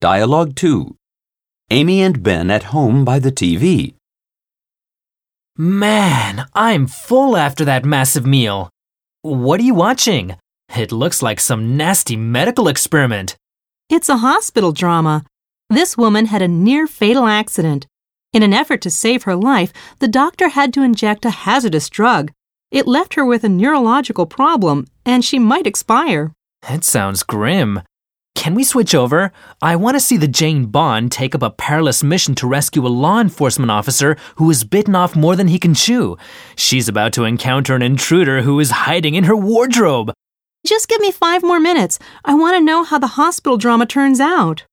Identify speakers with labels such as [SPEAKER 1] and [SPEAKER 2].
[SPEAKER 1] Dialogue 2. Amy and Ben at home by the TV.
[SPEAKER 2] Man, I'm full after that massive meal. What are you watching? It looks like some nasty medical experiment.
[SPEAKER 3] It's a hospital drama. This woman had a near fatal accident. In an effort to save her life, the doctor had to inject a hazardous drug. It left her with a neurological problem, and she might expire.
[SPEAKER 2] It sounds grim. Can we switch over? I want to see the James Bond take up a perilous mission to rescue a law enforcement officer who is bitten off more than he can chew. She's about to encounter an intruder who is hiding in her wardrobe.
[SPEAKER 3] Just give me five more minutes. I want to know how the hospital drama turns out.